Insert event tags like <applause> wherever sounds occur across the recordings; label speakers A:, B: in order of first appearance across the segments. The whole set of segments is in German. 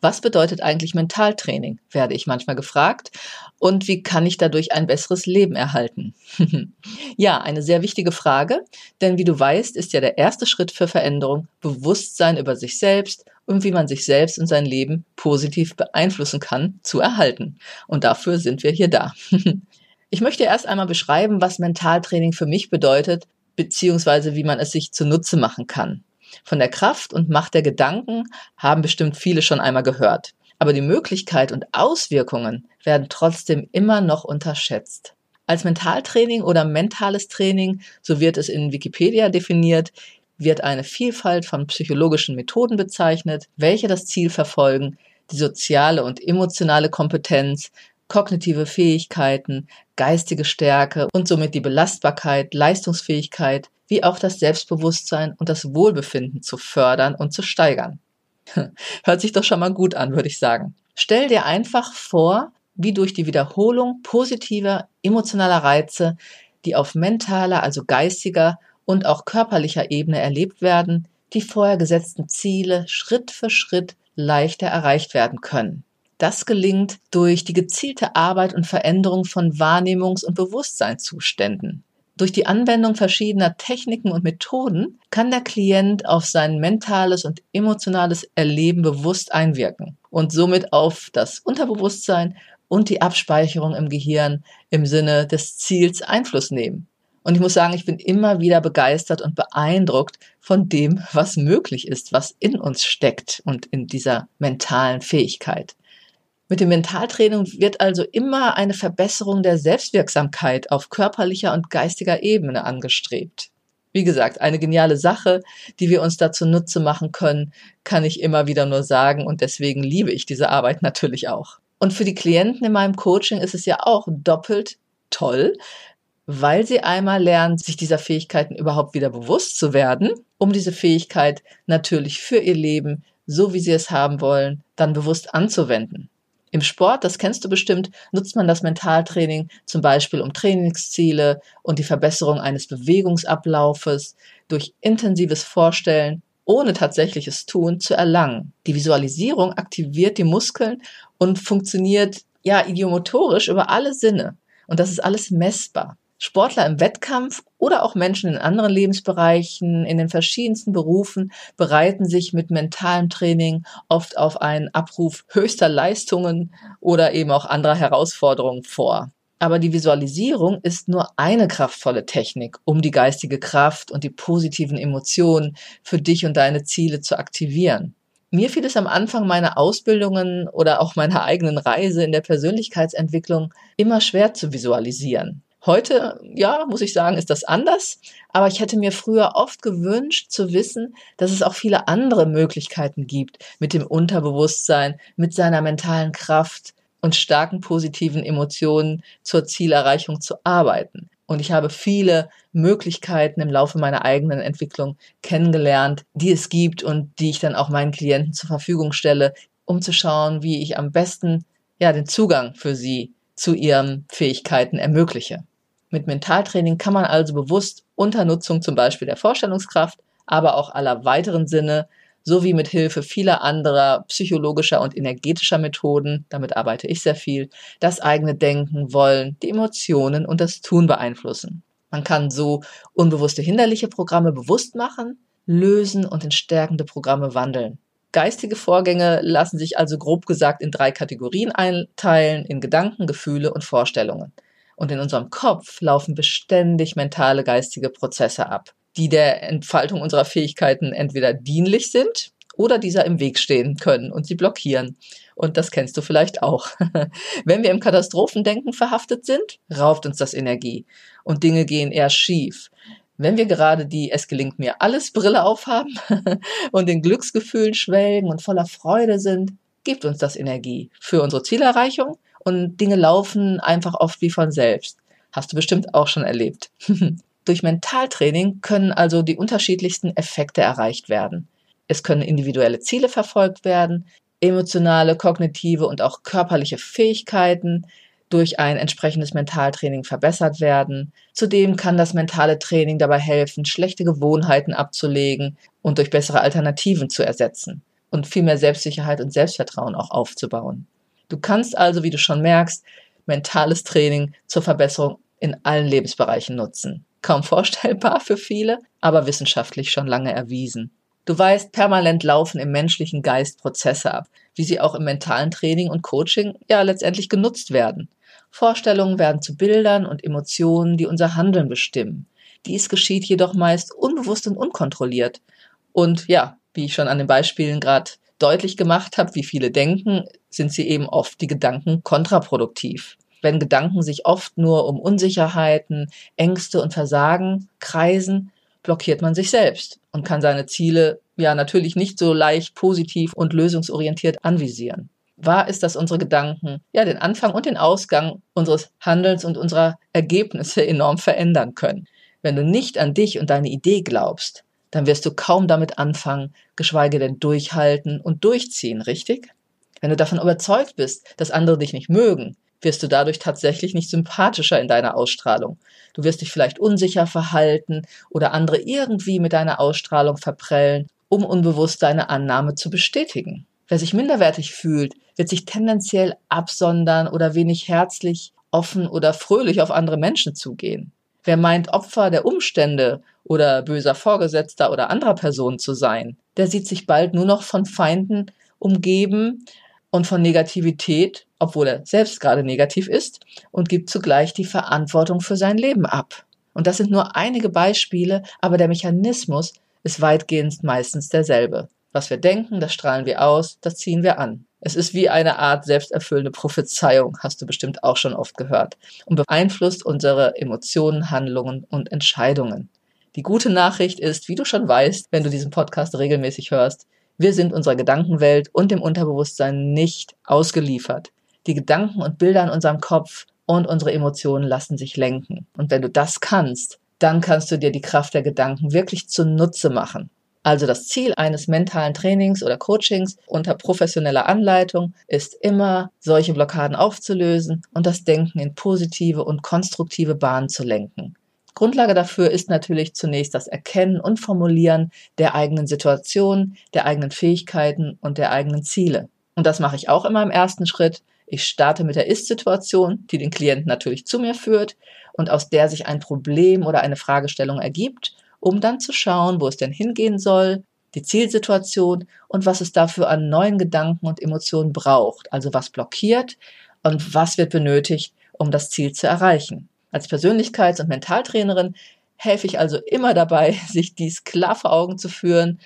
A: Was bedeutet eigentlich Mentaltraining, werde ich manchmal gefragt. Und wie kann ich dadurch ein besseres Leben erhalten? <laughs> ja, eine sehr wichtige Frage, denn wie du weißt, ist ja der erste Schritt für Veränderung Bewusstsein über sich selbst und wie man sich selbst und sein Leben positiv beeinflussen kann, zu erhalten. Und dafür sind wir hier da. <laughs> ich möchte erst einmal beschreiben, was Mentaltraining für mich bedeutet, beziehungsweise wie man es sich zunutze machen kann. Von der Kraft und Macht der Gedanken haben bestimmt viele schon einmal gehört. Aber die Möglichkeit und Auswirkungen werden trotzdem immer noch unterschätzt. Als Mentaltraining oder mentales Training, so wird es in Wikipedia definiert, wird eine Vielfalt von psychologischen Methoden bezeichnet, welche das Ziel verfolgen, die soziale und emotionale Kompetenz, kognitive Fähigkeiten, geistige Stärke und somit die Belastbarkeit, Leistungsfähigkeit wie auch das Selbstbewusstsein und das Wohlbefinden zu fördern und zu steigern. <laughs> Hört sich doch schon mal gut an, würde ich sagen. Stell dir einfach vor, wie durch die Wiederholung positiver emotionaler Reize, die auf mentaler, also geistiger und auch körperlicher Ebene erlebt werden, die vorher gesetzten Ziele Schritt für Schritt leichter erreicht werden können. Das gelingt durch die gezielte Arbeit und Veränderung von Wahrnehmungs- und Bewusstseinszuständen. Durch die Anwendung verschiedener Techniken und Methoden kann der Klient auf sein mentales und emotionales Erleben bewusst einwirken und somit auf das Unterbewusstsein und die Abspeicherung im Gehirn im Sinne des Ziels Einfluss nehmen. Und ich muss sagen, ich bin immer wieder begeistert und beeindruckt von dem, was möglich ist, was in uns steckt und in dieser mentalen Fähigkeit. Mit dem Mentaltraining wird also immer eine Verbesserung der Selbstwirksamkeit auf körperlicher und geistiger Ebene angestrebt. Wie gesagt, eine geniale Sache, die wir uns dazu Nutze machen können, kann ich immer wieder nur sagen und deswegen liebe ich diese Arbeit natürlich auch. Und für die Klienten in meinem Coaching ist es ja auch doppelt toll, weil sie einmal lernen, sich dieser Fähigkeiten überhaupt wieder bewusst zu werden, um diese Fähigkeit natürlich für ihr Leben, so wie sie es haben wollen, dann bewusst anzuwenden. Im Sport, das kennst du bestimmt, nutzt man das Mentaltraining zum Beispiel um Trainingsziele und die Verbesserung eines Bewegungsablaufes durch intensives Vorstellen ohne tatsächliches Tun zu erlangen. Die Visualisierung aktiviert die Muskeln und funktioniert ja idiomotorisch über alle Sinne. Und das ist alles messbar. Sportler im Wettkampf oder auch Menschen in anderen Lebensbereichen, in den verschiedensten Berufen bereiten sich mit mentalem Training oft auf einen Abruf höchster Leistungen oder eben auch anderer Herausforderungen vor. Aber die Visualisierung ist nur eine kraftvolle Technik, um die geistige Kraft und die positiven Emotionen für dich und deine Ziele zu aktivieren. Mir fiel es am Anfang meiner Ausbildungen oder auch meiner eigenen Reise in der Persönlichkeitsentwicklung immer schwer zu visualisieren. Heute, ja, muss ich sagen, ist das anders. Aber ich hätte mir früher oft gewünscht zu wissen, dass es auch viele andere Möglichkeiten gibt, mit dem Unterbewusstsein, mit seiner mentalen Kraft und starken positiven Emotionen zur Zielerreichung zu arbeiten. Und ich habe viele Möglichkeiten im Laufe meiner eigenen Entwicklung kennengelernt, die es gibt und die ich dann auch meinen Klienten zur Verfügung stelle, um zu schauen, wie ich am besten ja den Zugang für sie zu ihren Fähigkeiten ermögliche. Mit Mentaltraining kann man also bewusst unter Nutzung zum Beispiel der Vorstellungskraft, aber auch aller weiteren Sinne sowie mit Hilfe vieler anderer psychologischer und energetischer Methoden, damit arbeite ich sehr viel, das eigene Denken, Wollen, die Emotionen und das Tun beeinflussen. Man kann so unbewusste hinderliche Programme bewusst machen, lösen und in stärkende Programme wandeln. Geistige Vorgänge lassen sich also grob gesagt in drei Kategorien einteilen, in Gedanken, Gefühle und Vorstellungen. Und in unserem Kopf laufen beständig mentale geistige Prozesse ab, die der Entfaltung unserer Fähigkeiten entweder dienlich sind oder dieser im Weg stehen können und sie blockieren. Und das kennst du vielleicht auch. <laughs> Wenn wir im Katastrophendenken verhaftet sind, raubt uns das Energie und Dinge gehen eher schief. Wenn wir gerade die Es gelingt mir alles Brille aufhaben <laughs> und in Glücksgefühlen schwelgen und voller Freude sind, gibt uns das Energie für unsere Zielerreichung und Dinge laufen einfach oft wie von selbst. Hast du bestimmt auch schon erlebt. <laughs> Durch Mentaltraining können also die unterschiedlichsten Effekte erreicht werden. Es können individuelle Ziele verfolgt werden, emotionale, kognitive und auch körperliche Fähigkeiten durch ein entsprechendes Mentaltraining verbessert werden. Zudem kann das mentale Training dabei helfen, schlechte Gewohnheiten abzulegen und durch bessere Alternativen zu ersetzen und viel mehr Selbstsicherheit und Selbstvertrauen auch aufzubauen. Du kannst also, wie du schon merkst, mentales Training zur Verbesserung in allen Lebensbereichen nutzen. Kaum vorstellbar für viele, aber wissenschaftlich schon lange erwiesen. Du weißt, permanent laufen im menschlichen Geist Prozesse ab, wie sie auch im mentalen Training und Coaching ja letztendlich genutzt werden. Vorstellungen werden zu Bildern und Emotionen, die unser Handeln bestimmen. Dies geschieht jedoch meist unbewusst und unkontrolliert. Und ja, wie ich schon an den Beispielen gerade deutlich gemacht habe, wie viele denken, sind sie eben oft die Gedanken kontraproduktiv. Wenn Gedanken sich oft nur um Unsicherheiten, Ängste und Versagen kreisen, blockiert man sich selbst und kann seine Ziele ja natürlich nicht so leicht positiv und lösungsorientiert anvisieren. Wahr ist, dass unsere Gedanken ja den Anfang und den Ausgang unseres Handelns und unserer Ergebnisse enorm verändern können. Wenn du nicht an dich und deine Idee glaubst, dann wirst du kaum damit anfangen, geschweige denn durchhalten und durchziehen, richtig? Wenn du davon überzeugt bist, dass andere dich nicht mögen, wirst du dadurch tatsächlich nicht sympathischer in deiner Ausstrahlung. Du wirst dich vielleicht unsicher verhalten oder andere irgendwie mit deiner Ausstrahlung verprellen, um unbewusst deine Annahme zu bestätigen. Wer sich minderwertig fühlt, wird sich tendenziell absondern oder wenig herzlich, offen oder fröhlich auf andere Menschen zugehen. Wer meint, Opfer der Umstände oder böser Vorgesetzter oder anderer Personen zu sein, der sieht sich bald nur noch von Feinden umgeben und von Negativität, obwohl er selbst gerade negativ ist, und gibt zugleich die Verantwortung für sein Leben ab. Und das sind nur einige Beispiele, aber der Mechanismus ist weitgehend meistens derselbe. Was wir denken, das strahlen wir aus, das ziehen wir an. Es ist wie eine Art selbsterfüllende Prophezeiung, hast du bestimmt auch schon oft gehört, und beeinflusst unsere Emotionen, Handlungen und Entscheidungen. Die gute Nachricht ist, wie du schon weißt, wenn du diesen Podcast regelmäßig hörst, wir sind unserer Gedankenwelt und dem Unterbewusstsein nicht ausgeliefert. Die Gedanken und Bilder in unserem Kopf und unsere Emotionen lassen sich lenken. Und wenn du das kannst, dann kannst du dir die Kraft der Gedanken wirklich zunutze machen. Also das Ziel eines mentalen Trainings oder Coachings unter professioneller Anleitung ist immer, solche Blockaden aufzulösen und das Denken in positive und konstruktive Bahnen zu lenken. Grundlage dafür ist natürlich zunächst das Erkennen und Formulieren der eigenen Situation, der eigenen Fähigkeiten und der eigenen Ziele. Und das mache ich auch immer im ersten Schritt. Ich starte mit der Ist-Situation, die den Klienten natürlich zu mir führt und aus der sich ein Problem oder eine Fragestellung ergibt um dann zu schauen, wo es denn hingehen soll, die Zielsituation und was es dafür an neuen Gedanken und Emotionen braucht, also was blockiert und was wird benötigt, um das Ziel zu erreichen. Als Persönlichkeits- und Mentaltrainerin helfe ich also immer dabei, <laughs> sich dies klar vor Augen zu führen.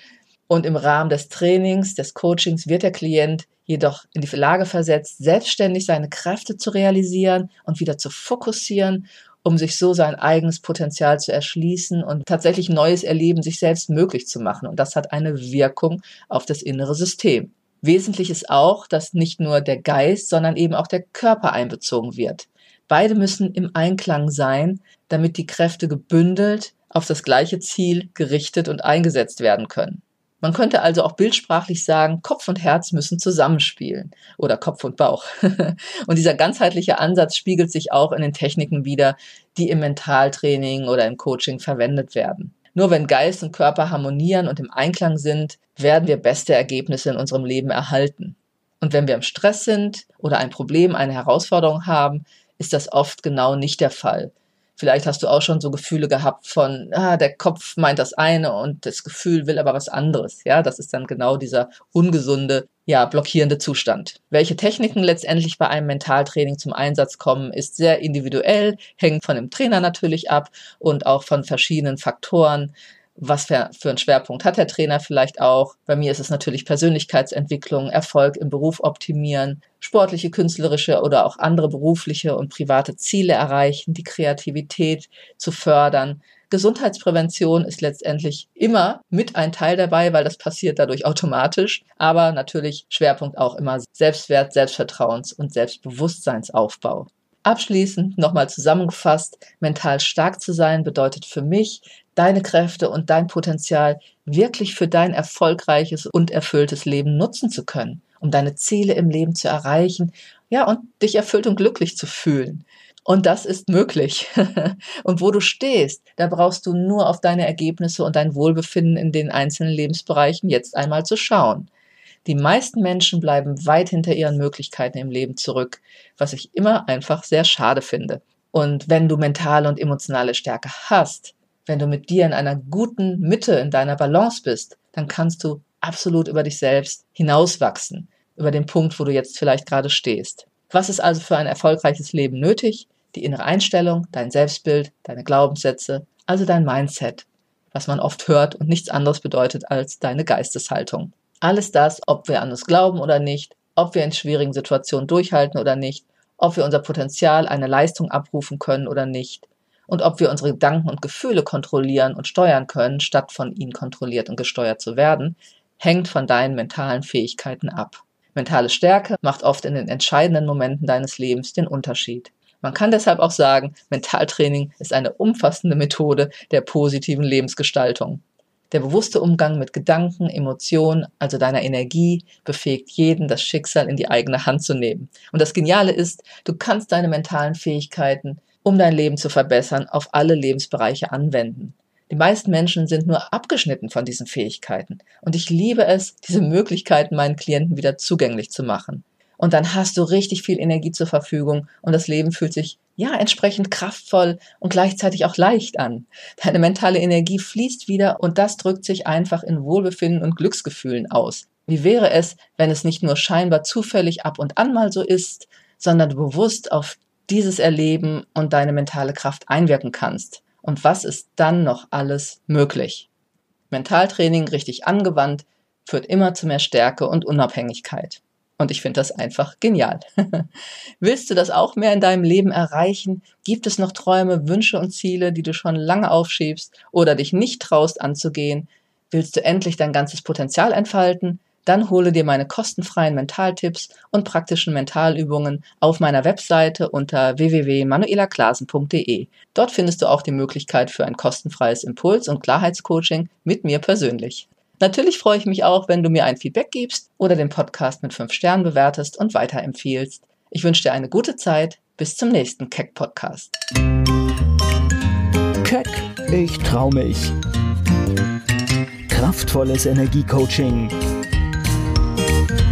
A: Und im Rahmen des Trainings, des Coachings wird der Klient jedoch in die Lage versetzt, selbstständig seine Kräfte zu realisieren und wieder zu fokussieren um sich so sein eigenes Potenzial zu erschließen und tatsächlich neues Erleben sich selbst möglich zu machen. Und das hat eine Wirkung auf das innere System. Wesentlich ist auch, dass nicht nur der Geist, sondern eben auch der Körper einbezogen wird. Beide müssen im Einklang sein, damit die Kräfte gebündelt auf das gleiche Ziel gerichtet und eingesetzt werden können. Man könnte also auch bildsprachlich sagen, Kopf und Herz müssen zusammenspielen oder Kopf und Bauch. <laughs> und dieser ganzheitliche Ansatz spiegelt sich auch in den Techniken wider, die im Mentaltraining oder im Coaching verwendet werden. Nur wenn Geist und Körper harmonieren und im Einklang sind, werden wir beste Ergebnisse in unserem Leben erhalten. Und wenn wir im Stress sind oder ein Problem, eine Herausforderung haben, ist das oft genau nicht der Fall. Vielleicht hast du auch schon so Gefühle gehabt von, ah, der Kopf meint das eine und das Gefühl will aber was anderes. Ja, das ist dann genau dieser ungesunde, ja, blockierende Zustand. Welche Techniken letztendlich bei einem Mentaltraining zum Einsatz kommen, ist sehr individuell, hängt von dem Trainer natürlich ab und auch von verschiedenen Faktoren was für, für einen Schwerpunkt hat der Trainer vielleicht auch. Bei mir ist es natürlich Persönlichkeitsentwicklung, Erfolg im Beruf optimieren, sportliche, künstlerische oder auch andere berufliche und private Ziele erreichen, die Kreativität zu fördern. Gesundheitsprävention ist letztendlich immer mit ein Teil dabei, weil das passiert dadurch automatisch. Aber natürlich Schwerpunkt auch immer Selbstwert, Selbstvertrauens und Selbstbewusstseinsaufbau. Abschließend nochmal zusammengefasst, mental stark zu sein bedeutet für mich, deine Kräfte und dein Potenzial wirklich für dein erfolgreiches und erfülltes Leben nutzen zu können, um deine Ziele im Leben zu erreichen, ja, und dich erfüllt und glücklich zu fühlen. Und das ist möglich. <laughs> und wo du stehst, da brauchst du nur auf deine Ergebnisse und dein Wohlbefinden in den einzelnen Lebensbereichen jetzt einmal zu schauen. Die meisten Menschen bleiben weit hinter ihren Möglichkeiten im Leben zurück, was ich immer einfach sehr schade finde. Und wenn du mentale und emotionale Stärke hast, wenn du mit dir in einer guten Mitte in deiner Balance bist, dann kannst du absolut über dich selbst hinauswachsen, über den Punkt, wo du jetzt vielleicht gerade stehst. Was ist also für ein erfolgreiches Leben nötig? Die innere Einstellung, dein Selbstbild, deine Glaubenssätze, also dein Mindset, was man oft hört und nichts anderes bedeutet als deine Geisteshaltung. Alles das, ob wir an uns glauben oder nicht, ob wir in schwierigen Situationen durchhalten oder nicht, ob wir unser Potenzial, eine Leistung abrufen können oder nicht und ob wir unsere Gedanken und Gefühle kontrollieren und steuern können, statt von ihnen kontrolliert und gesteuert zu werden, hängt von deinen mentalen Fähigkeiten ab. Mentale Stärke macht oft in den entscheidenden Momenten deines Lebens den Unterschied. Man kann deshalb auch sagen, Mentaltraining ist eine umfassende Methode der positiven Lebensgestaltung. Der bewusste Umgang mit Gedanken, Emotionen, also deiner Energie, befähigt jeden, das Schicksal in die eigene Hand zu nehmen. Und das Geniale ist, du kannst deine mentalen Fähigkeiten, um dein Leben zu verbessern, auf alle Lebensbereiche anwenden. Die meisten Menschen sind nur abgeschnitten von diesen Fähigkeiten. Und ich liebe es, diese Möglichkeiten meinen Klienten wieder zugänglich zu machen. Und dann hast du richtig viel Energie zur Verfügung und das Leben fühlt sich ja entsprechend kraftvoll und gleichzeitig auch leicht an. Deine mentale Energie fließt wieder und das drückt sich einfach in Wohlbefinden und Glücksgefühlen aus. Wie wäre es, wenn es nicht nur scheinbar zufällig ab und an mal so ist, sondern du bewusst auf dieses Erleben und deine mentale Kraft einwirken kannst? Und was ist dann noch alles möglich? Mentaltraining richtig angewandt führt immer zu mehr Stärke und Unabhängigkeit. Und ich finde das einfach genial. <laughs> Willst du das auch mehr in deinem Leben erreichen? Gibt es noch Träume, Wünsche und Ziele, die du schon lange aufschiebst oder dich nicht traust anzugehen? Willst du endlich dein ganzes Potenzial entfalten? Dann hole dir meine kostenfreien Mentaltipps und praktischen Mentalübungen auf meiner Webseite unter www.manuelaklasen.de. Dort findest du auch die Möglichkeit für ein kostenfreies Impuls- und Klarheitscoaching mit mir persönlich. Natürlich freue ich mich auch, wenn du mir ein Feedback gibst oder den Podcast mit 5 Sternen bewertest und weiterempfiehlst. Ich wünsche dir eine gute Zeit. Bis zum nächsten Keck Podcast.
B: Keck, ich trau mich. Kraftvolles Energiecoaching.